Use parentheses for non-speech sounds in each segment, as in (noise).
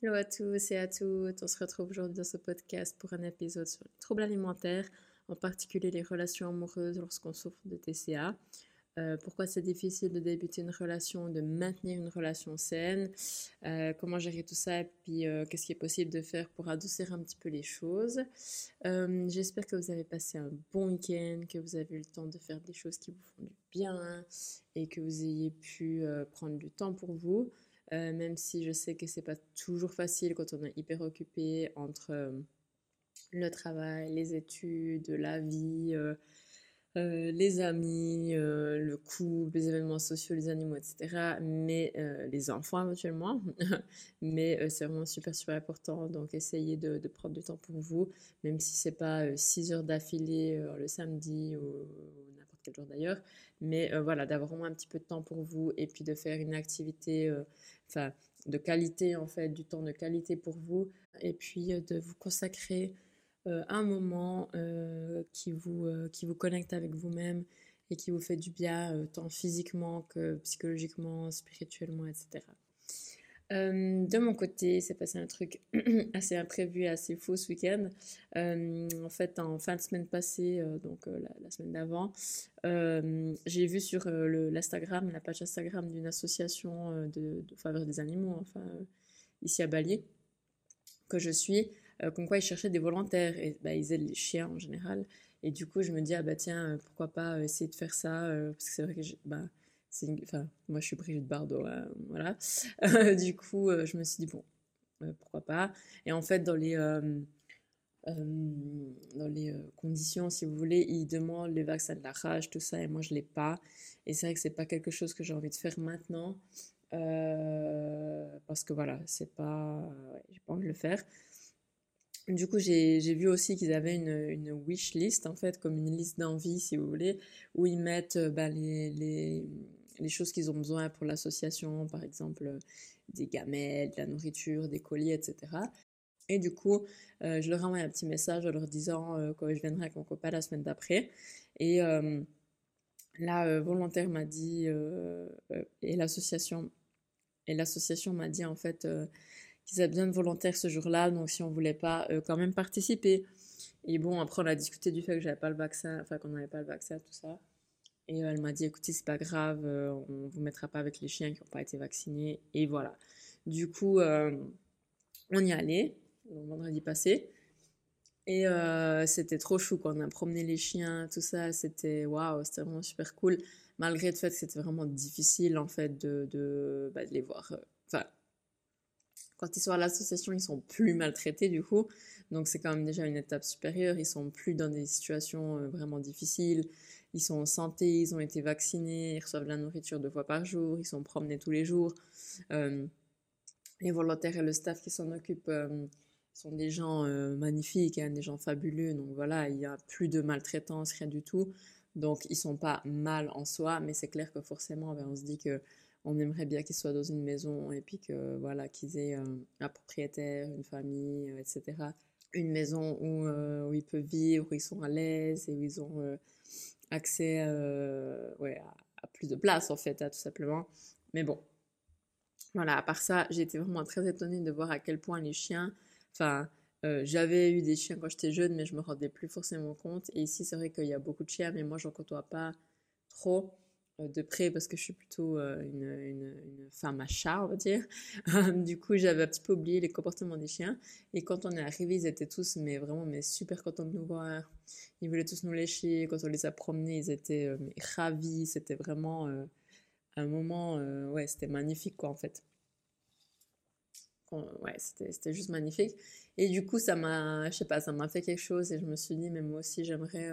Hello à tous et à toutes, on se retrouve aujourd'hui dans ce podcast pour un épisode sur les troubles alimentaires, en particulier les relations amoureuses lorsqu'on souffre de TCA. Euh, pourquoi c'est difficile de débuter une relation, de maintenir une relation saine, euh, comment gérer tout ça et puis euh, qu'est-ce qui est possible de faire pour adoucir un petit peu les choses. J'espère que vous avez passé un bon week-end, que vous avez eu le temps de faire des choses qui vous font du bien et que vous ayez pu prendre du temps pour vous. Même si je sais que c'est pas toujours facile quand on est hyper occupé entre le travail, les études, la vie, euh, les amis, euh, le couple, les événements sociaux, les animaux, etc. Mais euh, les enfants éventuellement. (laughs) mais c'est vraiment super, super important. Donc essayez de, prendre du temps pour vous, même si c'est pas 6 heures d'affilée le samedi ou, d'ailleurs. Mais voilà, d'avoir vraiment un petit peu de temps pour vous et puis de faire une activité, enfin, de qualité en fait, du temps de qualité pour vous. Et puis de vous consacrer euh, un moment euh, qui, vous, euh, qui vous connecte avec vous-même et qui vous fait du bien, tant physiquement que psychologiquement, spirituellement, etc. de mon côté, c'est passé un truc (clears throat) assez imprévu et assez fou ce week-end. en fait, en fin de semaine passée, donc la, semaine d'avant, j'ai vu sur l'Instagram, la page Instagram d'une association de, faveur des animaux, enfin, ici à Bali, que je suis, euh, comme quoi ils cherchaient des volontaires et bah, ils aident les chiens en général. Et du coup, je me dis, ah bah tiens, euh, pourquoi pas euh, essayer de faire ça Parce que c'est vrai que, bah, moi je suis Brigitte Bardot, hein, voilà. du coup, je me suis dit, bon, pourquoi pas Et en fait, dans les. dans les conditions, si vous voulez, ils demandent les vaccins de la rage, tout ça, et moi je l'ai pas. Et c'est vrai que c'est pas quelque chose que j'ai envie de faire maintenant, parce que voilà, c'est pas, j'ai pas envie de le faire. Du coup, j'ai vu aussi qu'ils avaient une, une, wish list, en fait, comme une liste d'envie, si vous voulez, où ils mettent euh, bah, les, les, les, choses qu'ils ont besoin pour l'association, par exemple euh, des gamelles, de la nourriture, des colis, etc. Et du coup, euh, je leur envoie un petit message en leur disant que je viendrai avec mon copain la semaine d'après. Et là, volontaire m'a dit, et l'association, et l'association m'a dit en fait qu'ils avaient besoin de volontaires ce jour-là, donc si on voulait pas euh, quand même participer. Et bon, après on a discuté du fait que j'avais pas le vaccin, enfin qu'on n'avait pas le vaccin, tout ça. Et euh, elle m'a dit, écoutez, c'est pas grave, euh, on vous mettra pas avec les chiens qui n'ont pas été vaccinés. Et voilà. Du coup, on y allait, le vendredi passé. Et c'était trop chou quand on a promené les chiens, tout ça. C'était waouh, c'était vraiment super cool. Malgré le fait que c'était vraiment difficile en fait de, de, bah, de les voir. Quand ils sont à l'association, ils sont plus maltraités du coup. Donc c'est quand même déjà une étape supérieure. Ils sont plus dans des situations euh, vraiment difficiles. Ils sont en santé, ils ont été vaccinés, ils reçoivent de la nourriture deux fois par jour, ils sont promenés tous les jours. Euh, les volontaires et le staff qui s'en occupent euh, sont des gens magnifiques, hein, des gens fabuleux. Donc voilà, il n'y a plus de maltraitance, rien du tout. Donc ils sont pas mal en soi, mais c'est clair que forcément, ben, on se dit que on aimerait bien qu'ils soient dans une maison et puis que voilà qu'ils aient un, propriétaire, une famille, euh, etc. Une maison où, euh, où, ils peuvent vivre, où ils sont à l'aise et où ils ont euh, accès ouais, à, plus de place en fait, hein, tout simplement. Mais bon, voilà, à part ça, j'ai été vraiment très étonnée de voir à quel point les chiens, enfin, j'avais eu des chiens quand j'étais jeune, mais je me rendais plus forcément compte. Et ici, c'est vrai qu'il y a beaucoup de chiens, mais moi, j'en côtoie pas trop. Euh, de près parce que je suis plutôt euh, une, femme à chat, on va dire. (laughs) du coup, j'avais un petit peu oublié les comportements des chiens. Et quand on est arrivé, ils étaient tous mais vraiment mais super contents de nous voir. Ils voulaient tous nous lécher. Quand on les a promenés, ils étaient euh, ravis. C'était vraiment un moment, ouais, c'était magnifique quoi en fait. ouais, c'était juste magnifique. Et du coup, ça m'a, je sais pas, ça m'a fait quelque chose et je me suis dit, mais moi aussi, j'aimerais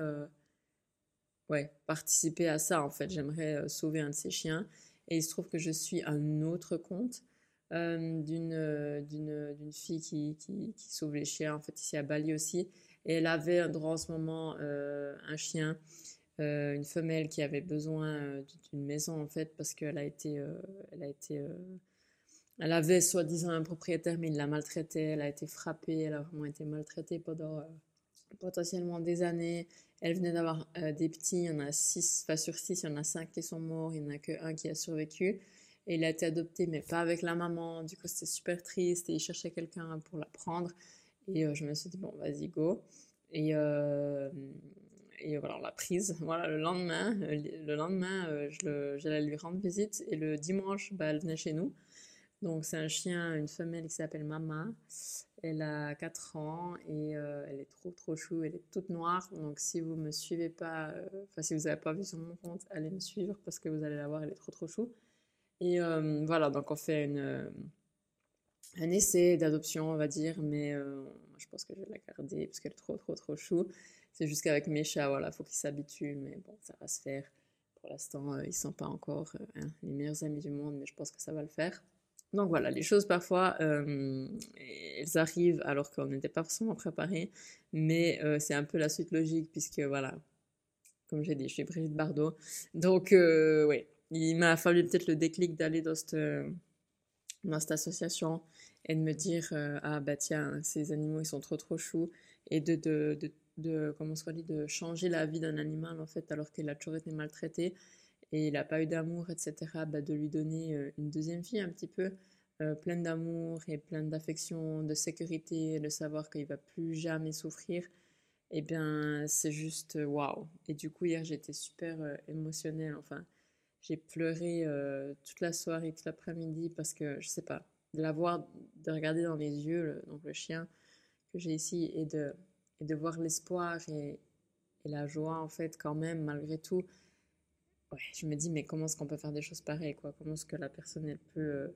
ouais, participer à ça en fait. J'aimerais euh, sauver un de ces chiens. Et il se trouve que je suis un autre compte euh, d'une, euh, d'une, fille qui, qui, qui, sauve les chiens, en fait, ici à Bali aussi. Et elle avait droit en ce moment un chien, une femelle qui avait besoin d'une maison, en fait, parce qu'elle a été. elle, a été elle avait soi-disant un propriétaire, mais il l'a maltraitée. Elle a été frappée, elle a vraiment été maltraitée pendant potentiellement des années. Elle venait d'avoir euh, des petits, il y en a 6, enfin sur 6, il y en a 5 qui sont morts, il n'y en a qu'un qui a survécu. Et il a été adopté, mais pas avec la maman. Du coup, c'était super triste et il cherchait quelqu'un pour la prendre. Et je me suis dit, bon, vas-y, go. Et, et voilà, on l'a prise. Voilà, le lendemain, le lendemain j'allais lui rendre visite. Et le dimanche, bah, elle venait chez nous. Donc, c'est un chien, une femelle qui s'appelle Mama. Elle a 4 ans et euh, elle est trop trop chou, elle est toute noire. Donc si vous me suivez pas, euh, enfin si vous n'avez pas vu sur mon compte, allez me suivre parce que vous allez la voir, elle est trop trop chou. Et euh, voilà, donc on fait une, un essai d'adoption, on va dire, mais je pense que je vais la garder parce qu'elle est trop trop trop chou. C'est juste qu'avec mes chats, voilà, faut qu'ils s'habituent, mais bon, ça va se faire. Pour l'instant, ils sont pas encore hein, les meilleurs amis du monde, mais je pense que ça va le faire. Donc voilà, les choses parfois, euh, elles arrivent alors qu'on n'était pas forcément préparé, mais euh, c'est un peu la suite logique puisque voilà, comme j'ai dit, je suis Brigitte Bardot. Donc euh, oui, il m'a fallu peut-être le déclic d'aller dans cette, association et de me dire ah bah tiens, ces animaux ils sont trop trop choux et de, de, de, de comment se dit, de changer la vie d'un animal en fait alors qu'il a toujours été maltraité et il n'a pas eu d'amour, etc., bah, de lui donner euh, une deuxième vie un petit peu, euh, pleine d'amour et pleine d'affection, de sécurité, de savoir qu'il va plus jamais souffrir, et eh bien c'est juste euh, waouh. Et du coup hier j'étais super émotionnelle, enfin j'ai pleuré toute la soirée, toute l'après-midi parce que je sais pas, de la voir, de regarder dans les yeux, le, donc le chien que j'ai ici et de, et de voir l'espoir et, et la joie en fait quand même malgré tout je me dis, mais comment est-ce qu'on peut faire des choses pareilles, quoi? Comment est-ce que la personne, elle peut euh,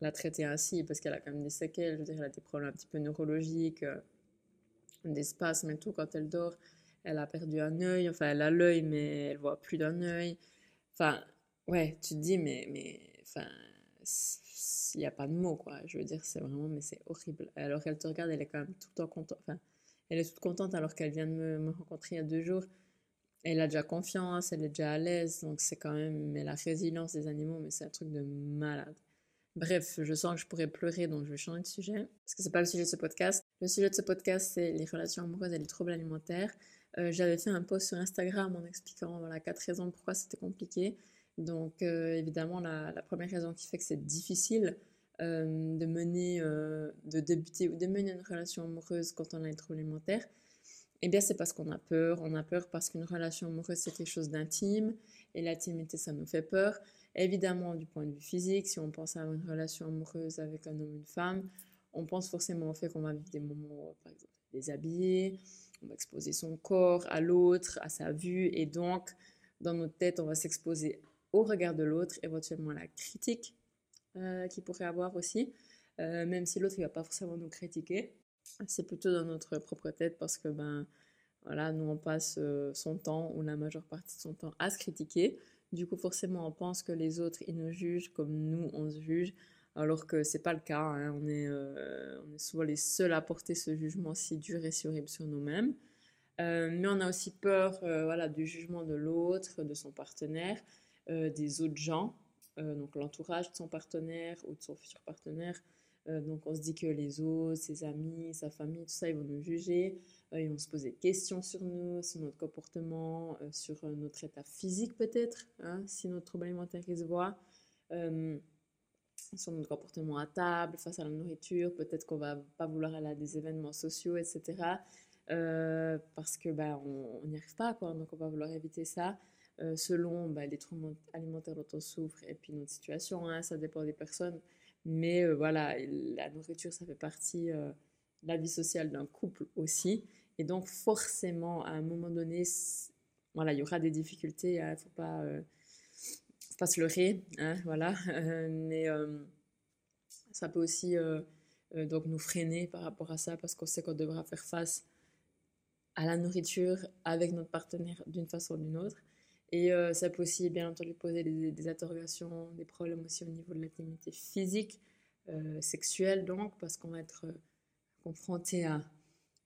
la traiter ainsi? Parce qu'elle a quand même des séquelles, je veux dire, elle a des problèmes un petit peu neurologiques, euh, des spasmes et tout. Quand elle dort, elle a perdu un œil, enfin, elle a l'œil, mais elle voit plus d'un œil. Enfin, ouais, tu te dis, mais, mais, enfin, il n'y a pas de mots, quoi. Je veux dire, c'est vraiment, mais c'est horrible. Alors qu'elle te regarde, elle est quand même tout le temps contente. Enfin, elle est toute contente alors qu'elle vient de me rencontrer il y a deux jours elle a déjà confiance, elle est déjà à l'aise, donc c'est quand même mais la résilience des animaux, mais c'est un truc de malade. Bref, je sens que je pourrais pleurer, donc je vais changer de sujet, parce que c'est pas le sujet de ce podcast. Le sujet de ce podcast, c'est les relations amoureuses et les troubles alimentaires. Euh, j'avais fait un post sur Instagram en expliquant voilà quatre raisons pourquoi c'était compliqué. Donc euh, évidemment, la, première raison qui fait que c'est difficile euh, de mener, de débuter ou de mener une relation amoureuse quand on a les troubles alimentaires, eh bien, c'est parce qu'on a peur. On a peur parce qu'une relation amoureuse, c'est quelque chose d'intime. Et l'intimité, ça nous fait peur. Évidemment, du point de vue physique, si on pense à une relation amoureuse avec un homme ou une femme, on pense forcément au fait qu'on va vivre des moments, par exemple, déshabillés, on va exposer son corps à l'autre, à sa vue. Et donc, dans notre tête, on va s'exposer au regard de l'autre, éventuellement à la critique euh, qu'il pourrait avoir aussi, euh, même si l'autre ne va pas forcément nous critiquer c'est plutôt dans notre propre tête parce que ben voilà, nous on passe euh, son temps ou la majeure partie de son temps à se critiquer. Du coup, forcément, on pense que les autres ils nous jugent comme nous on se juge, alors que c'est pas le cas. Hein. On, est, euh, souvent les seuls à porter ce jugement si dur et si horrible sur nous-mêmes. Euh, mais on a aussi peur voilà, du jugement de l'autre, de son partenaire, des autres gens, donc l'entourage de son partenaire ou de son futur partenaire. Euh, donc on se dit que les autres, ses amis, sa famille, tout ça, ils vont nous juger, euh, ils vont se poser des questions sur nous, sur notre comportement, euh, sur notre état physique peut-être, hein, si notre trouble alimentaire se voit, sur notre comportement à table, face à la nourriture, peut-être qu'on va pas vouloir aller à des événements sociaux, etc. parce que bah, on n'y arrive pas, quoi, donc on va vouloir éviter ça. selon bah, les troubles alimentaires dont on souffre et puis notre situation, hein, ça dépend des personnes. Mais euh, voilà, la nourriture, ça fait partie euh, de la vie sociale d'un couple aussi. Et donc, forcément, à un moment donné, voilà, il y aura des difficultés. Il ne faut pas, euh, faut pas se leurrer. Hein, voilà. (laughs) mais ça peut aussi donc nous freiner par rapport à ça parce qu'on sait qu'on devra faire face à la nourriture avec notre partenaire d'une façon ou d'une autre. Et euh, ça peut aussi, bien entendu, poser des, interrogations, des problèmes aussi au niveau de l'intimité physique, euh, sexuelle, donc, parce qu'on va être euh, confronté à,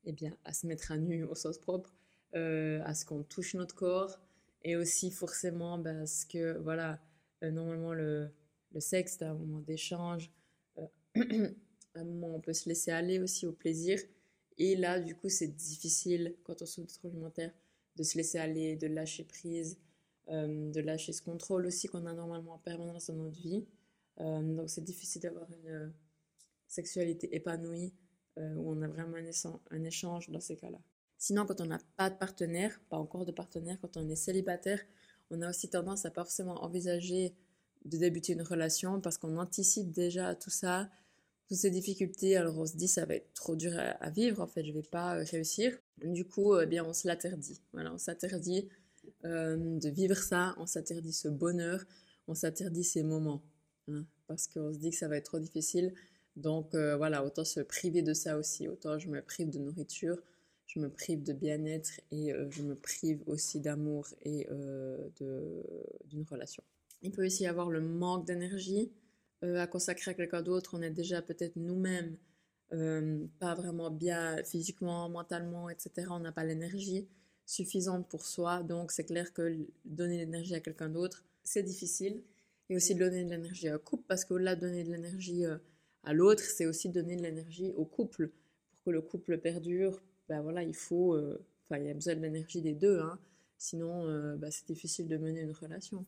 eh bien, à se mettre à nu au sens propre, à ce qu'on touche notre corps, et aussi forcément parce ben, que, voilà, normalement, le, le sexe, c'est un moment d'échange, (clears throat) un moment où on peut se laisser aller aussi au plaisir. Et là, du coup, c'est difficile quand on souffre de troubles alimentaires de se laisser aller, de lâcher prise, de lâcher ce contrôle aussi qu'on a normalement en permanence dans notre vie. donc c'est difficile d'avoir une sexualité épanouie où on a vraiment un échange dans ces cas-là. Sinon, quand on n'a pas de partenaire, pas encore de partenaire, quand on est célibataire, on a aussi tendance à pas forcément envisager de débuter une relation parce qu'on anticipe déjà tout ça, toutes ces difficultés. Alors on se dit ça va être trop dur à, vivre, en fait je vais pas euh, réussir. Du coup, eh bien on se l'interdit. Voilà, on s'interdit euh, de vivre ça, on s'interdit ce bonheur, on s'interdit ces moments, hein, parce qu'on se dit que ça va être trop difficile. Donc euh, voilà, autant se priver de ça aussi, autant je me prive de nourriture, je me prive de bien-être et je me prive aussi d'amour et d'une relation. Il peut aussi y avoir le manque d'énergie euh, à consacrer à quelqu'un d'autre. On est déjà peut-être nous-mêmes euh, pas vraiment bien physiquement, mentalement, etc. On n'a pas l'énergie suffisante pour soi. Donc c'est clair que donner l'énergie à quelqu'un d'autre, c'est difficile. Et aussi de donner de l'énergie à un couple, parce qu'au-delà de donner de l'énergie euh, à l'autre, c'est aussi donner de l'énergie au couple. Pour que le couple perdure, ben voilà, il faut, enfin, il y a besoin de l'énergie des deux, hein. sinon ben, c'est difficile de mener une relation.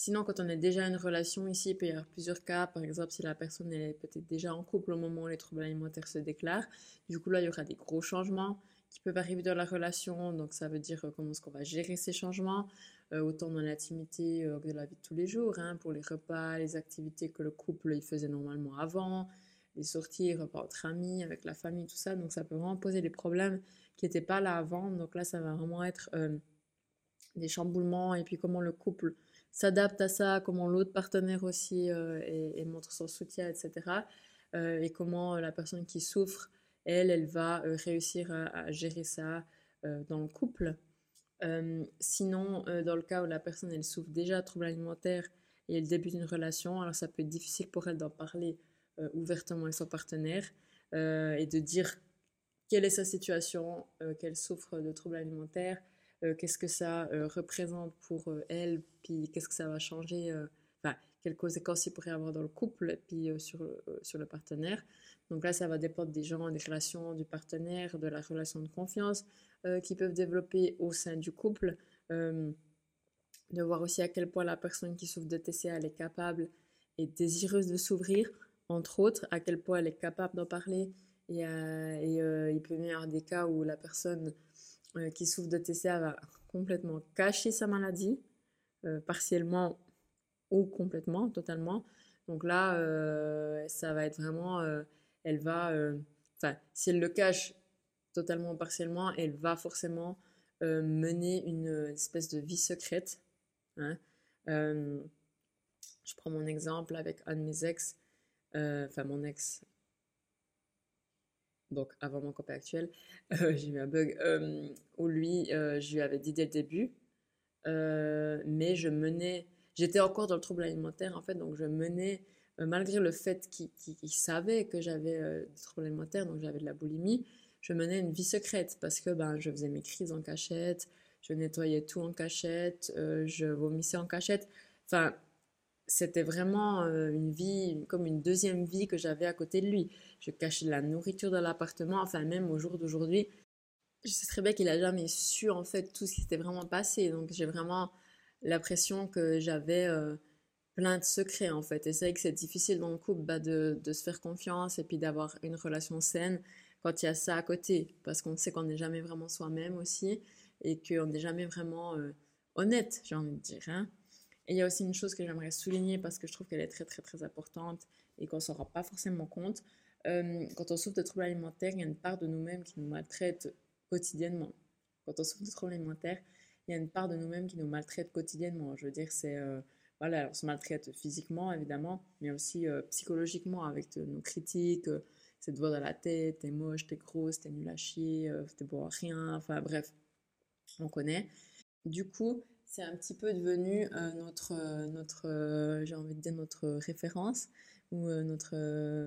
Sinon, quand on est déjà une relation ici, il peut y avoir plusieurs cas. Par exemple, si la personne est peut-être déjà en couple au moment où les troubles alimentaires se déclarent, du coup là, il y aura des gros changements qui peuvent arriver dans la relation. Donc ça veut dire euh, comment est-ce qu'on va gérer ces changements, euh, autant dans l'intimité euh, que dans la vie de tous les jours, hein, pour les repas, les activités que le couple il faisait normalement avant, les sorties, les repas entre amis, avec la famille, tout ça. Donc ça peut vraiment poser des problèmes qui n'étaient pas là avant. Donc là, ça va vraiment être des chamboulements et puis comment le couple s'adapte à ça, comment l'autre partenaire aussi et, montre son soutien, etc. Et comment la personne qui souffre, elle, elle va euh, réussir à, gérer ça dans le couple. sinon, dans le cas où la personne, elle souffre déjà de troubles alimentaires et elle débute une relation, alors ça peut être difficile pour elle d'en parler ouvertement avec son partenaire et de dire quelle est sa situation, qu'elle souffre de troubles alimentaires, euh, qu'est-ce que ça euh, représente pour euh, elle, puis qu'est-ce que ça va changer, quelles conséquences il pourrait avoir dans le couple, puis sur, sur le partenaire. Donc là, ça va dépendre des gens, des relations du partenaire, de la relation de confiance qui peuvent développer au sein du couple, de voir aussi à quel point la personne qui souffre de TCA, est capable et désireuse de s'ouvrir, entre autres, à quel point elle est capable d'en parler. Et, et il peut y avoir des cas où la personne euh, qui souffre de TCA va complètement cacher sa maladie, euh, partiellement ou complètement, totalement. Donc là, euh, ça va être vraiment, elle va, enfin, si elle le cache totalement ou partiellement, elle va forcément mener une espèce de vie secrète. Hein. je prends mon exemple avec un de mes ex, enfin mon ex, donc avant mon copain actuel, (laughs) euh, j'ai eu un bug euh, où lui, euh, je lui avais dit dès le début, mais je menais, j'étais encore dans le trouble alimentaire en fait, donc je menais, malgré le fait qu'il savait que j'avais des troubles alimentaires, donc j'avais de la boulimie, je menais une vie secrète parce que ben, je faisais mes crises en cachette, je nettoyais tout en cachette, je vomissais en cachette, enfin c'était vraiment euh, une vie, comme une deuxième vie que j'avais à côté de lui. Je cachais de la nourriture dans l'appartement, enfin même au jour d'aujourd'hui, je sais très bien qu'il a jamais su en fait tout ce qui s'était vraiment passé. Donc j'ai vraiment l'impression que j'avais euh, plein de secrets en fait. Et c'est vrai que c'est difficile dans le couple bah, de, se faire confiance et puis d'avoir une relation saine quand il y a ça à côté. Parce qu'on sait qu'on n'est jamais vraiment soi-même aussi et qu'on n'est jamais vraiment euh, honnête, j'ai envie de dire. Hein. Et il y a aussi une chose que j'aimerais souligner parce que je trouve qu'elle est très très très importante et qu'on ne s'en rend pas forcément compte. Quand on souffre de troubles alimentaires, il y a une part de nous-mêmes qui nous maltraite quotidiennement. Quand on souffre de troubles alimentaires, il y a une part de nous-mêmes qui nous maltraite quotidiennement. Je veux dire, c'est... Euh, voilà, on se maltraite physiquement, évidemment, mais aussi euh, psychologiquement avec nos critiques, c'est de voir dans la tête, t'es moche, t'es grosse, t'es nul à chier, t'es beau à rien, enfin bref, on connaît. Du coup, c'est un petit peu devenu euh, notre, euh, notre euh, j'ai envie de dire notre référence ou notre,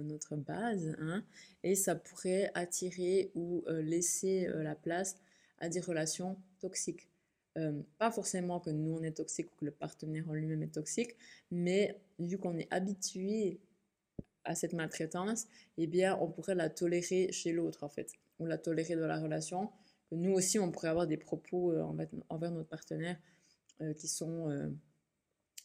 notre base. Hein, et ça pourrait attirer ou laisser la place à des relations toxiques. Pas forcément que nous on est toxique ou que le partenaire en lui-même est toxique, mais vu qu'on est habitué à cette maltraitance, eh bien on pourrait la tolérer chez l'autre en fait, ou la tolérer dans la relation, nous aussi, on pourrait avoir des propos envers, notre partenaire qui sont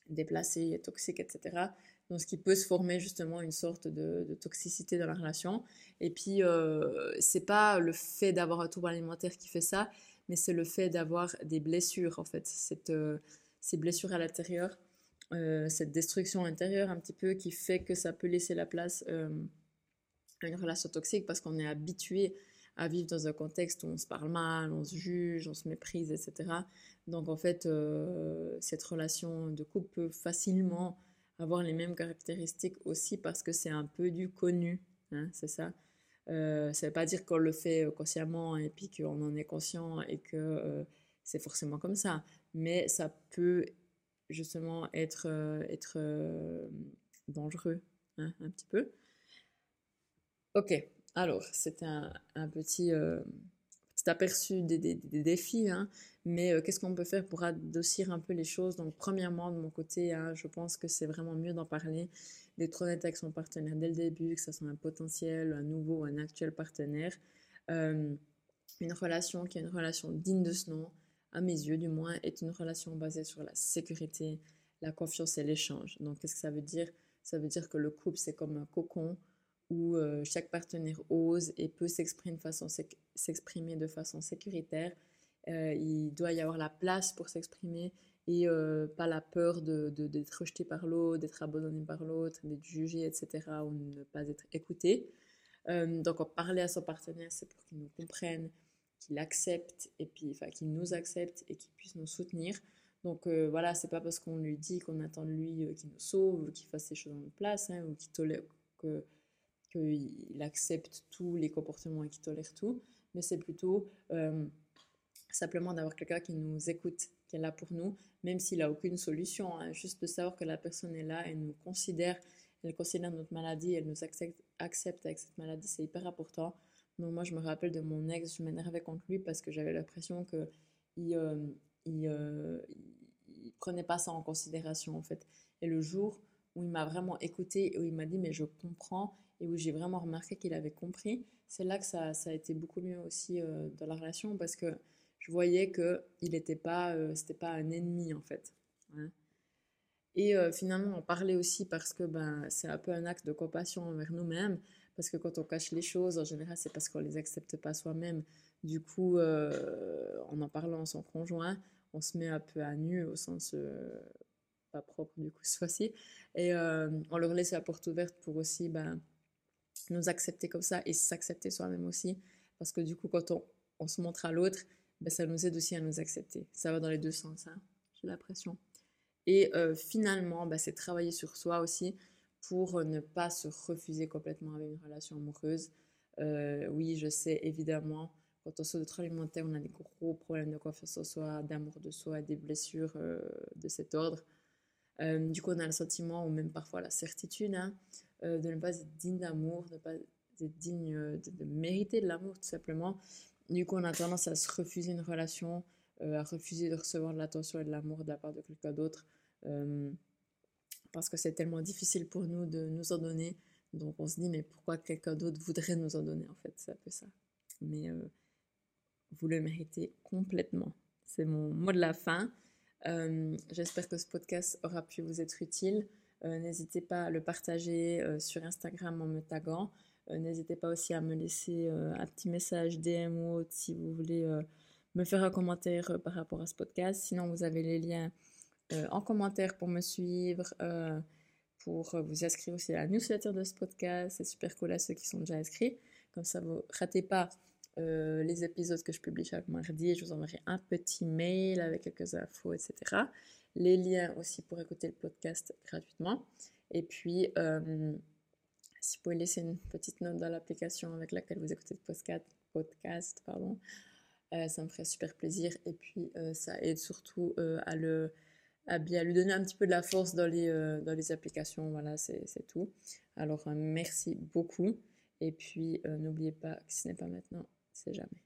déplacés, toxiques, etc. Donc, ce qui peut se former justement une sorte de, toxicité dans la relation. Et puis, euh, c'est pas le fait d'avoir un trouble alimentaire qui fait ça, mais c'est le fait d'avoir des blessures, en fait. Euh, ces blessures à l'intérieur, euh, cette destruction intérieure un petit peu qui fait que ça peut laisser la place euh, à une relation toxique parce qu'on est habitué à vivre dans un contexte où on se parle mal, on se juge, on se méprise, etc. Donc en fait, cette relation de couple peut facilement avoir les mêmes caractéristiques aussi parce que c'est un peu du connu, hein, c'est ça. Euh, ça ne veut pas dire qu'on le fait consciemment et puis qu'on en est conscient et que euh, c'est forcément comme ça, mais ça peut justement être, euh, être dangereux hein, un petit peu. Ok, alors c'était un, un, petit aperçu des, défis, hein. Mais euh, qu'est-ce qu'on peut faire pour adoucir un peu les choses? Donc, premièrement, de mon côté, hein, je pense que c'est vraiment mieux d'en parler, d'être honnête avec son partenaire dès le début, que ce soit un potentiel, un nouveau, un actuel partenaire. Euh, une relation qui est une relation digne de ce nom, à mes yeux du moins, est une relation basée sur la sécurité, la confiance et l'échange. Donc, qu'est-ce que ça veut dire? Ça veut dire que le couple, c'est comme un cocon où euh, chaque partenaire ose et peut s'exprimer de façon, s'exprimer de façon sécuritaire. Euh, il doit y avoir la place pour s'exprimer et euh, pas la peur de, d'être rejeté par l'autre, d'être abandonné par l'autre, d'être jugé, etc. ou ne pas être écouté. donc, parler à son partenaire, c'est pour qu'il nous comprenne, qu'il accepte et puis enfin qu'il nous accepte et qu'il puisse nous soutenir. Donc voilà, c'est pas parce qu'on lui dit qu'on attend de lui qu'il nous sauve, qu'il fasse ses choses en place hein, ou qu'il tolère que qu'il accepte tous les comportements et qu'il tolère tout, mais c'est plutôt euh, simplement d'avoir quelqu'un qui nous écoute, qui est là pour nous, même s'il n'a aucune solution. Hein. juste de savoir que la personne est là, elle nous considère, elle considère notre maladie, elle nous accepte, avec cette maladie, c'est hyper important. Donc moi, je me rappelle de mon ex, je m'énervais contre lui parce que j'avais l'impression que il, euh, euh, prenait pas ça en considération en fait. Et le jour où il m'a vraiment écouté, où il m'a dit mais je comprends et où j'ai vraiment remarqué qu'il avait compris, c'est là que ça, ça, a été beaucoup mieux aussi euh, dans la relation parce que je voyais que il n'était pas, euh, c'était pas un ennemi en fait. Hein. Et euh, finalement, on parlait aussi parce que ben, c'est un peu un acte de compassion envers nous-mêmes, parce que quand on cache les choses, en général, c'est parce qu'on les accepte pas soi-même. Du coup, en en parlant à son conjoint, on se met un peu à nu au sens pas propre du coup (laughs) ce fois-ci, et on leur laisse la porte ouverte pour aussi ben, nous accepter comme ça et s'accepter soi-même aussi. Parce que du coup, quand on se montre à l'autre, ben, ça nous aide aussi à nous accepter. Ça va dans les deux sens, hein, j'ai l'impression. Et euh, finalement, ben, c'est travailler sur soi aussi pour ne pas se refuser complètement avec une relation amoureuse. Euh, oui, je sais, évidemment, quand on trouble alimentaire, on a des gros problèmes de confiance en soi, d'amour de soi, des blessures euh, de cet ordre. du coup, on a le sentiment, ou même parfois la certitude, hein, euh, de ne pas être digne d'amour, de ne pas être digne euh, de, mériter de l'amour tout simplement. Du coup, on a tendance à se refuser une relation, euh, à refuser de recevoir de l'attention et de l'amour de la part de quelqu'un d'autre, parce que c'est tellement difficile pour nous de nous en donner. Donc on se dit, mais pourquoi quelqu'un d'autre voudrait nous en donner en fait? C'est un peu ça. Mais vous le méritez complètement. C'est mon mot de la fin. J'espère que ce podcast aura pu vous être utile. Euh, n'hésitez pas à le partager euh, sur Instagram en me taguant. Euh, n'hésitez pas aussi à me laisser un petit message DM ou autre si vous voulez me faire un commentaire par rapport à ce podcast. Sinon, vous avez les liens en commentaire pour me suivre, pour vous inscrire aussi à la newsletter de ce podcast. C'est super cool à ceux qui sont déjà inscrits. Comme ça, vous ratez pas les épisodes que je publie chaque mardi. Je vous enverrai un petit mail avec quelques infos, etc les liens aussi pour écouter le podcast gratuitement. Et puis, euh, si vous pouvez laisser une petite note dans l'application avec laquelle vous écoutez le podcast, pardon, euh, ça me ferait super plaisir. Et puis, euh, ça aide surtout à, le, à bien lui donner un petit peu de la force dans les, dans les applications. Voilà, c'est tout. Alors, merci beaucoup. Et puis, n'oubliez pas que ce n'est pas maintenant, c'est jamais.